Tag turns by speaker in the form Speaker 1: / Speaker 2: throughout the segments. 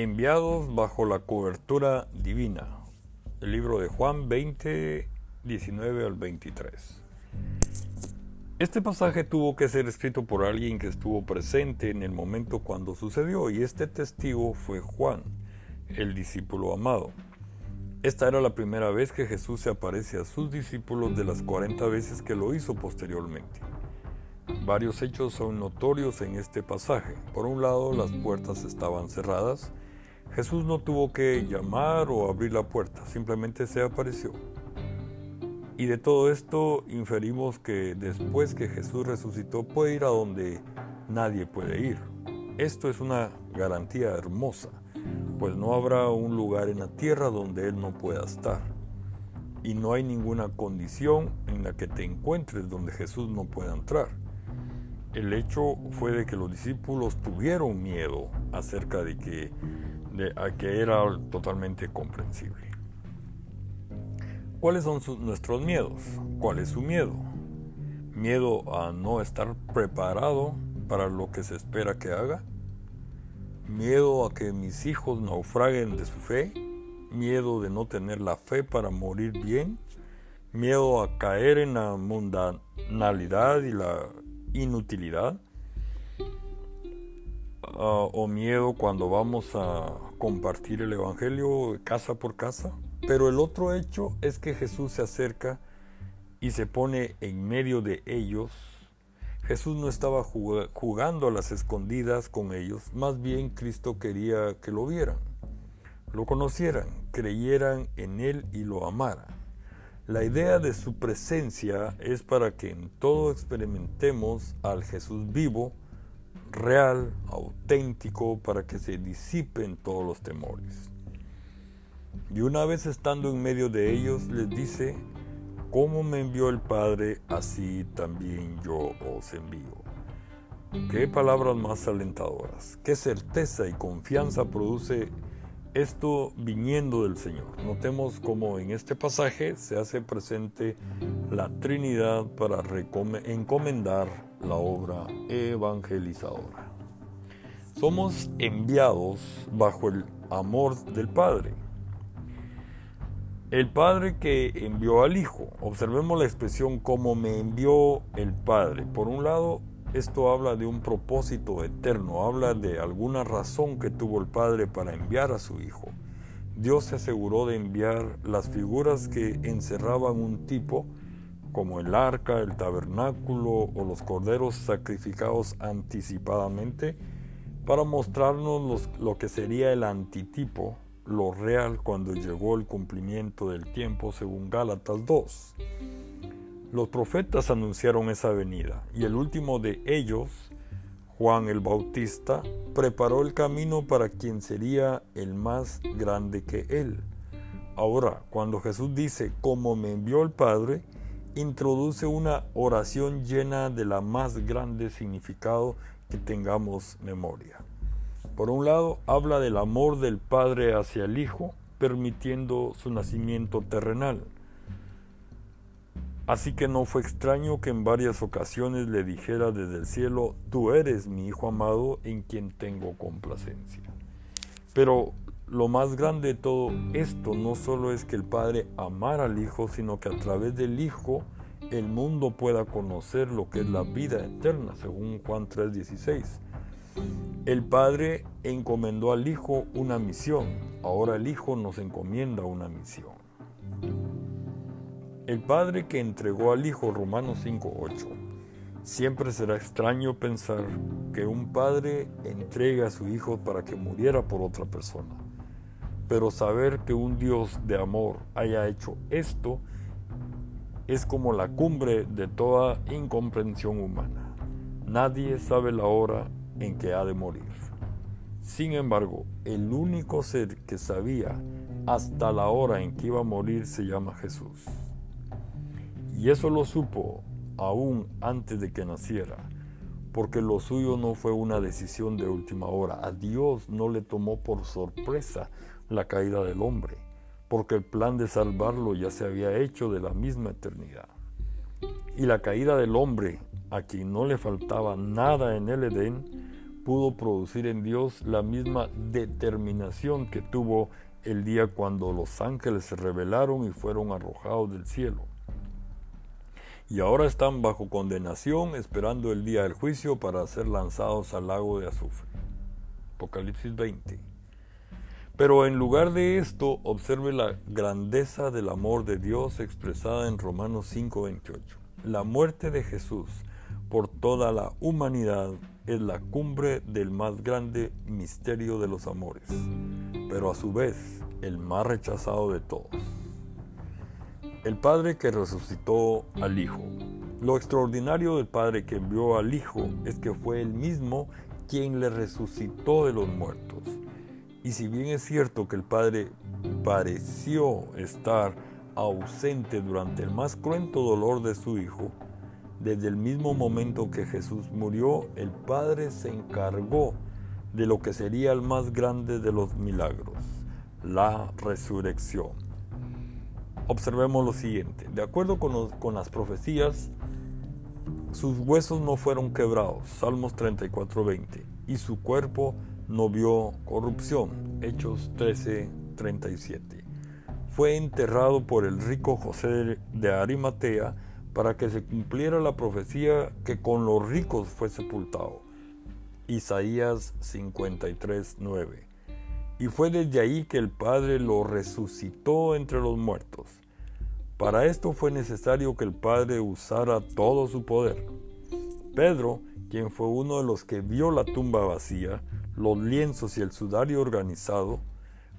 Speaker 1: Enviados bajo la cobertura divina. El libro de Juan 20, 19 al 23. Este pasaje tuvo que ser escrito por alguien que estuvo presente en el momento cuando sucedió y este testigo fue Juan, el discípulo amado. Esta era la primera vez que Jesús se aparece a sus discípulos de las 40 veces que lo hizo posteriormente. Varios hechos son notorios en este pasaje. Por un lado, las puertas estaban cerradas Jesús no tuvo que llamar o abrir la puerta, simplemente se apareció. Y de todo esto inferimos que después que Jesús resucitó puede ir a donde nadie puede ir. Esto es una garantía hermosa, pues no habrá un lugar en la tierra donde Él no pueda estar. Y no hay ninguna condición en la que te encuentres donde Jesús no pueda entrar. El hecho fue de que los discípulos tuvieron miedo acerca de que a que era totalmente comprensible. ¿Cuáles son nuestros miedos? ¿Cuál es su miedo? Miedo a no estar preparado para lo que se espera que haga. Miedo a que mis hijos naufraguen de su fe. Miedo de no tener la fe para morir bien. Miedo a caer en la mundanalidad y la inutilidad Ah, o miedo cuando vamos a compartir el Evangelio casa por casa. Pero el otro hecho es que Jesús se acerca y se pone en medio de ellos. Jesús no estaba jugando a las escondidas con ellos, más bien Cristo quería que lo vieran, lo conocieran, creyeran en Él y lo amaran. La idea de su presencia es para que en todo experimentemos al Jesús vivo, real, auténtico, para que se disipen todos los temores. Y una vez estando en medio de ellos, les dice, como me envió el Padre, así también yo os envío. Qué palabras más alentadoras, qué certeza y confianza produce esto viniendo del Señor. Notemos cómo en este pasaje se hace presente la Trinidad para encomendar la obra evangelizadora. Somos enviados bajo el amor del Padre. El Padre que envió al Hijo. Observemos la expresión como me envió el Padre. Por un lado, esto habla de un propósito eterno, habla de alguna razón que tuvo el Padre para enviar a su Hijo. Dios se aseguró de enviar las figuras que encerraban un tipo, como el arca, el tabernáculo o los corderos sacrificados anticipadamente, para mostrarnos lo que sería el antitipo, lo real cuando llegó el cumplimiento del tiempo según Gálatas 2. Los profetas anunciaron esa venida y el último de ellos, Juan el Bautista, preparó el camino para quien sería el más grande que él. Ahora, cuando Jesús dice, como me envió el Padre, introduce una oración llena de la más grande significado que tengamos memoria. Por un lado, habla del amor del Padre hacia el Hijo, permitiendo su nacimiento terrenal. Así que no fue extraño que en varias ocasiones le dijera desde el cielo, tú eres mi Hijo amado en quien tengo complacencia. Pero lo más grande de todo esto no solo es que el Padre amara al Hijo, sino que a través del Hijo el mundo pueda conocer lo que es la vida eterna, según Juan 3:16. El Padre encomendó al Hijo una misión, ahora el Hijo nos encomienda una misión. El Padre que entregó al Hijo, Romanos 5.8. Siempre será extraño pensar que un padre entrega a su hijo para que muriera por otra persona. Pero saber que un Dios de amor haya hecho esto es como la cumbre de toda incomprensión humana. Nadie sabe la hora en que ha de morir. Sin embargo, el único ser que sabía hasta la hora en que iba a morir se llama Jesús. Y eso lo supo aún antes de que naciera, porque lo suyo no fue una decisión de última hora. A Dios no le tomó por sorpresa la caída del hombre, porque el plan de salvarlo ya se había hecho de la misma eternidad. Y la caída del hombre, a quien no le faltaba nada en el Edén, pudo producir en Dios la misma determinación que tuvo el día cuando los ángeles se rebelaron y fueron arrojados del cielo. Y ahora están bajo condenación esperando el día del juicio para ser lanzados al lago de azufre. Apocalipsis 20. Pero en lugar de esto, observe la grandeza del amor de Dios expresada en Romanos 5:28. La muerte de Jesús por toda la humanidad es la cumbre del más grande misterio de los amores, pero a su vez el más rechazado de todos. El Padre que resucitó al Hijo. Lo extraordinario del Padre que envió al Hijo es que fue él mismo quien le resucitó de los muertos. Y si bien es cierto que el Padre pareció estar ausente durante el más cruento dolor de su Hijo, desde el mismo momento que Jesús murió, el Padre se encargó de lo que sería el más grande de los milagros, la resurrección. Observemos lo siguiente. De acuerdo con, las profecías, sus huesos no fueron quebrados, Salmos 34:20, y su cuerpo no vio corrupción, Hechos 13:37. Fue enterrado por el rico José de Arimatea, para que se cumpliera la profecía que con los ricos fue sepultado. Isaías 53:9. Y fue desde ahí que el Padre lo resucitó entre los muertos. Para esto fue necesario que el Padre usara todo su poder. Pedro, quien fue uno de los que vio la tumba vacía, los lienzos y el sudario organizado,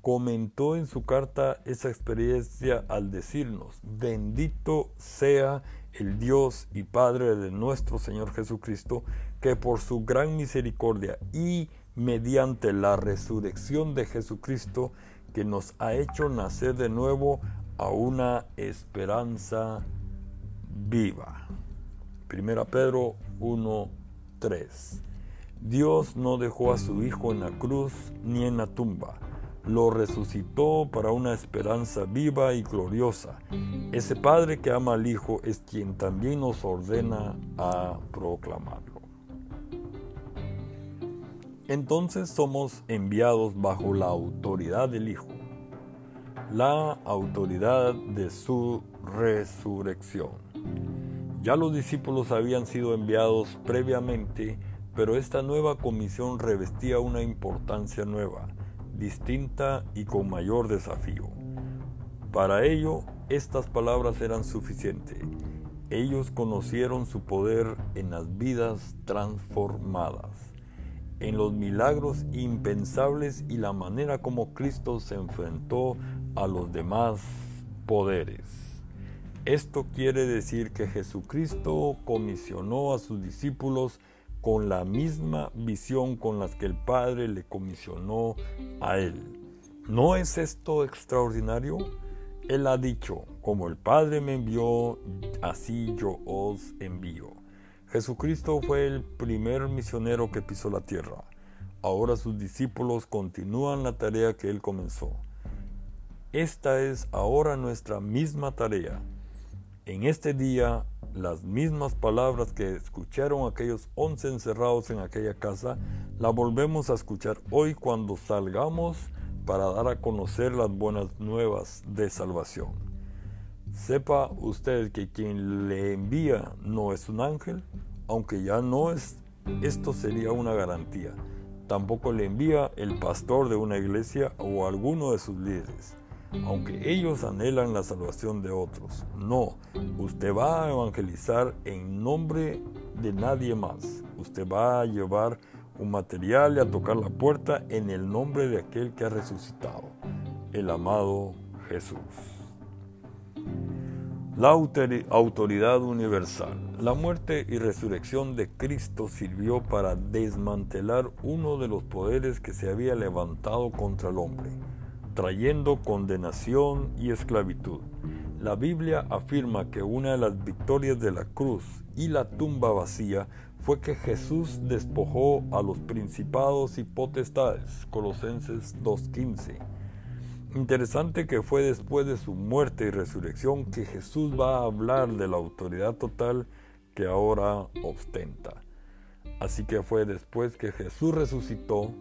Speaker 1: comentó en su carta esa experiencia al decirnos, bendito sea el Dios y Padre de nuestro Señor Jesucristo, que por su gran misericordia y mediante la resurrección de Jesucristo, que nos ha hecho nacer de nuevo a una esperanza viva. Primera Pedro 1:3. Dios no dejó a su Hijo en la cruz ni en la tumba lo resucitó para una esperanza viva y gloriosa. Ese Padre que ama al Hijo es quien también nos ordena a proclamarlo. Entonces somos enviados bajo la autoridad del Hijo, la autoridad de su resurrección. Ya los discípulos habían sido enviados previamente, pero esta nueva comisión revestía una importancia nueva distinta y con mayor desafío. Para ello, estas palabras eran suficientes. Ellos conocieron su poder en las vidas transformadas, en los milagros impensables y la manera como Cristo se enfrentó a los demás poderes. Esto quiere decir que Jesucristo comisionó a sus discípulos con la misma visión con la que el Padre le comisionó a él. ¿No es esto extraordinario? Él ha dicho, como el Padre me envió, así yo os envío. Jesucristo fue el primer misionero que pisó la tierra. Ahora sus discípulos continúan la tarea que él comenzó. Esta es ahora nuestra misma tarea. En este día las mismas palabras que escucharon aquellos once encerrados en aquella casa, las volvemos a escuchar hoy cuando salgamos para dar a conocer las buenas nuevas de salvación. Sepa usted que quien le envía no es un ángel, aunque ya no es, esto sería una garantía. Tampoco le envía el pastor de una iglesia o alguno de sus líderes aunque ellos anhelan la salvación de otros. No, usted va a evangelizar en nombre de nadie más. Usted va a llevar un material y a tocar la puerta en el nombre de aquel que ha resucitado, el amado Jesús. La autoridad universal. La muerte y resurrección de Cristo sirvió para desmantelar uno de los poderes que se había levantado contra el hombre trayendo condenación y esclavitud. La Biblia afirma que una de las victorias de la cruz y la tumba vacía fue que Jesús despojó a los principados y potestades. Colosenses 2.15. Interesante que fue después de su muerte y resurrección que Jesús va a hablar de la autoridad total que ahora ostenta. Así que fue después que Jesús resucitó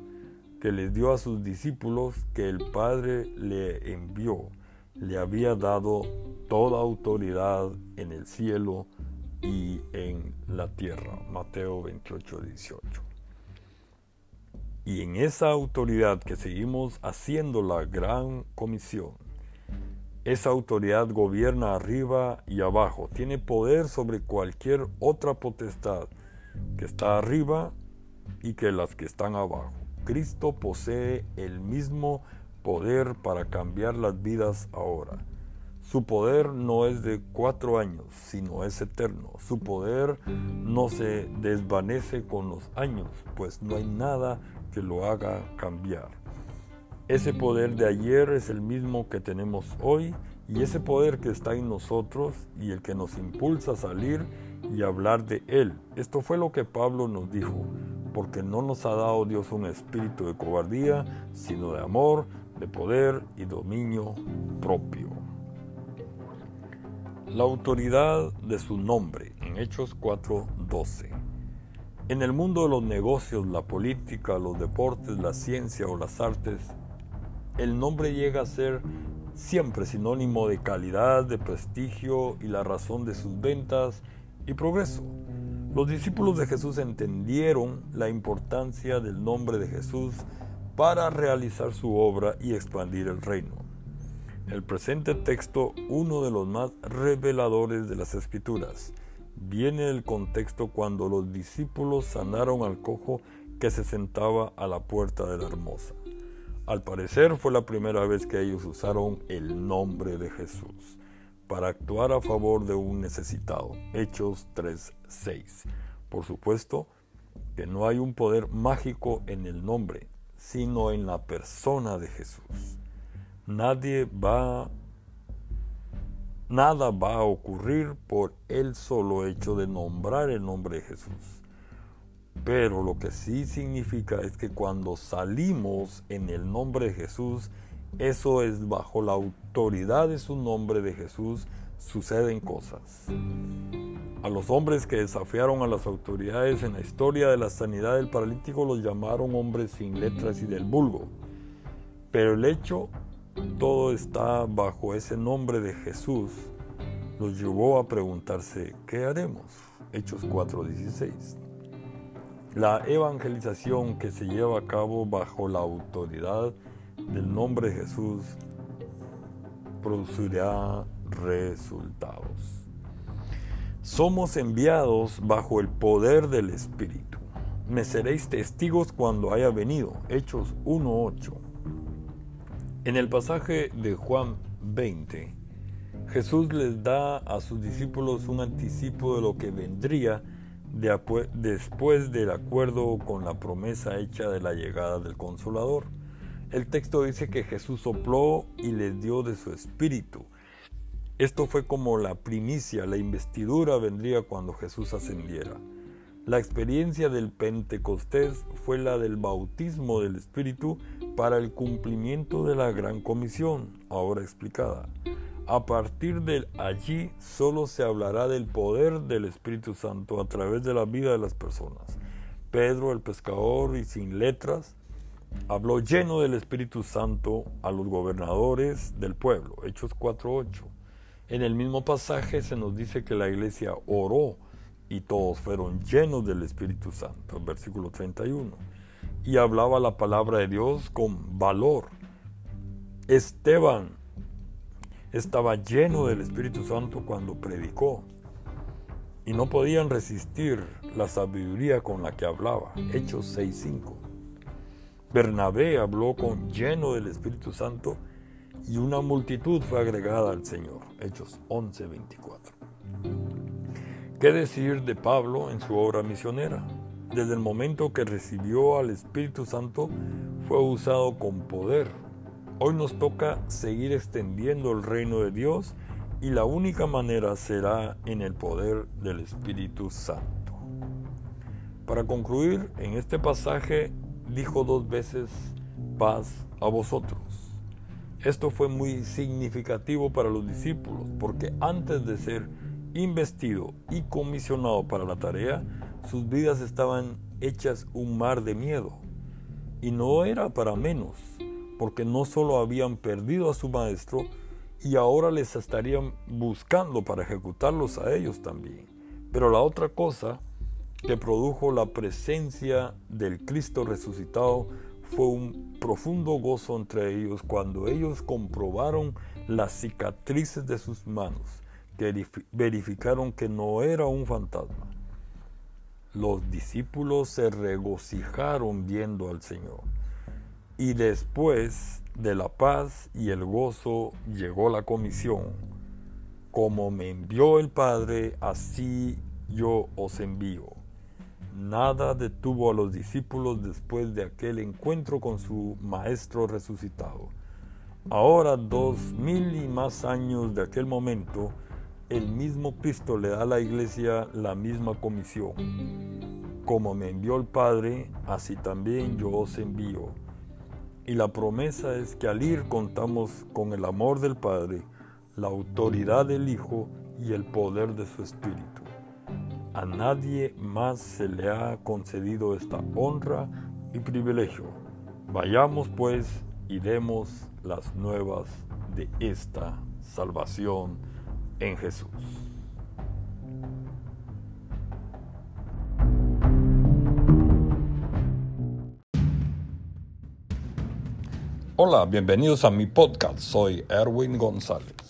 Speaker 1: que les dio a sus discípulos que el Padre le envió. Le había dado toda autoridad en el cielo y en la tierra. Mateo 28, 18. Y en esa autoridad que seguimos haciendo la gran comisión, esa autoridad gobierna arriba y abajo, tiene poder sobre cualquier otra potestad que está arriba y que las que están abajo. Cristo posee el mismo poder para cambiar las vidas ahora. Su poder no es de cuatro años, sino es eterno. Su poder no se desvanece con los años, pues no hay nada que lo haga cambiar. Ese poder de ayer es el mismo que tenemos hoy y ese poder que está en nosotros y el que nos impulsa a salir y hablar de Él. Esto fue lo que Pablo nos dijo, porque no nos ha dado Dios un espíritu de cobardía, sino de amor, de poder y dominio propio. La autoridad de su nombre en Hechos 4:12. En el mundo de los negocios, la política, los deportes, la ciencia o las artes, el nombre llega a ser siempre sinónimo de calidad, de prestigio y la razón de sus ventas y progreso. Los discípulos de Jesús entendieron la importancia del nombre de Jesús para realizar su obra y expandir el reino. El presente texto, uno de los más reveladores de las escrituras, viene del contexto cuando los discípulos sanaron al cojo que se sentaba a la puerta de la hermosa. Al parecer fue la primera vez que ellos usaron el nombre de Jesús para actuar a favor de un necesitado. Hechos 3:6. Por supuesto que no hay un poder mágico en el nombre, sino en la persona de Jesús. Nadie va nada va a ocurrir por el solo hecho de nombrar el nombre de Jesús. Pero lo que sí significa es que cuando salimos en el nombre de Jesús, eso es bajo la autoridad de su nombre de Jesús, suceden cosas. A los hombres que desafiaron a las autoridades en la historia de la sanidad del paralítico los llamaron hombres sin letras y del vulgo. Pero el hecho, todo está bajo ese nombre de Jesús, los llevó a preguntarse, ¿qué haremos? Hechos 4:16. La evangelización que se lleva a cabo bajo la autoridad del nombre de Jesús producirá resultados. Somos enviados bajo el poder del Espíritu. Me seréis testigos cuando haya venido. Hechos 1.8. En el pasaje de Juan 20, Jesús les da a sus discípulos un anticipo de lo que vendría después del acuerdo con la promesa hecha de la llegada del Consolador. El texto dice que Jesús sopló y les dio de su espíritu. Esto fue como la primicia, la investidura vendría cuando Jesús ascendiera. La experiencia del Pentecostés fue la del bautismo del Espíritu para el cumplimiento de la gran comisión, ahora explicada. A partir de allí solo se hablará del poder del Espíritu Santo a través de la vida de las personas. Pedro, el pescador y sin letras, habló lleno del Espíritu Santo a los gobernadores del pueblo, Hechos 4.8. En el mismo pasaje se nos dice que la iglesia oró y todos fueron llenos del Espíritu Santo, versículo 31. Y hablaba la palabra de Dios con valor. Esteban estaba lleno del Espíritu Santo cuando predicó y no podían resistir la sabiduría con la que hablaba. Hechos 6.5. Bernabé habló con lleno del Espíritu Santo y una multitud fue agregada al Señor. Hechos 11:24. ¿Qué decir de Pablo en su obra misionera? Desde el momento que recibió al Espíritu Santo fue usado con poder. Hoy nos toca seguir extendiendo el reino de Dios y la única manera será en el poder del Espíritu Santo. Para concluir, en este pasaje dijo dos veces paz a vosotros. Esto fue muy significativo para los discípulos porque antes de ser investido y comisionado para la tarea, sus vidas estaban hechas un mar de miedo. Y no era para menos, porque no solo habían perdido a su maestro, y ahora les estarían buscando para ejecutarlos a ellos también. Pero la otra cosa que produjo la presencia del Cristo resucitado fue un profundo gozo entre ellos cuando ellos comprobaron las cicatrices de sus manos, que verificaron que no era un fantasma. Los discípulos se regocijaron viendo al Señor. Y después de la paz y el gozo llegó la comisión. Como me envió el Padre, así yo os envío. Nada detuvo a los discípulos después de aquel encuentro con su Maestro resucitado. Ahora, dos mil y más años de aquel momento, el mismo Cristo le da a la iglesia la misma comisión. Como me envió el Padre, así también yo os envío. Y la promesa es que al ir contamos con el amor del Padre, la autoridad del Hijo y el poder de su Espíritu. A nadie más se le ha concedido esta honra y privilegio. Vayamos pues y demos las nuevas de esta salvación en Jesús. Hola, bienvenidos a mi podcast. Soy Erwin González.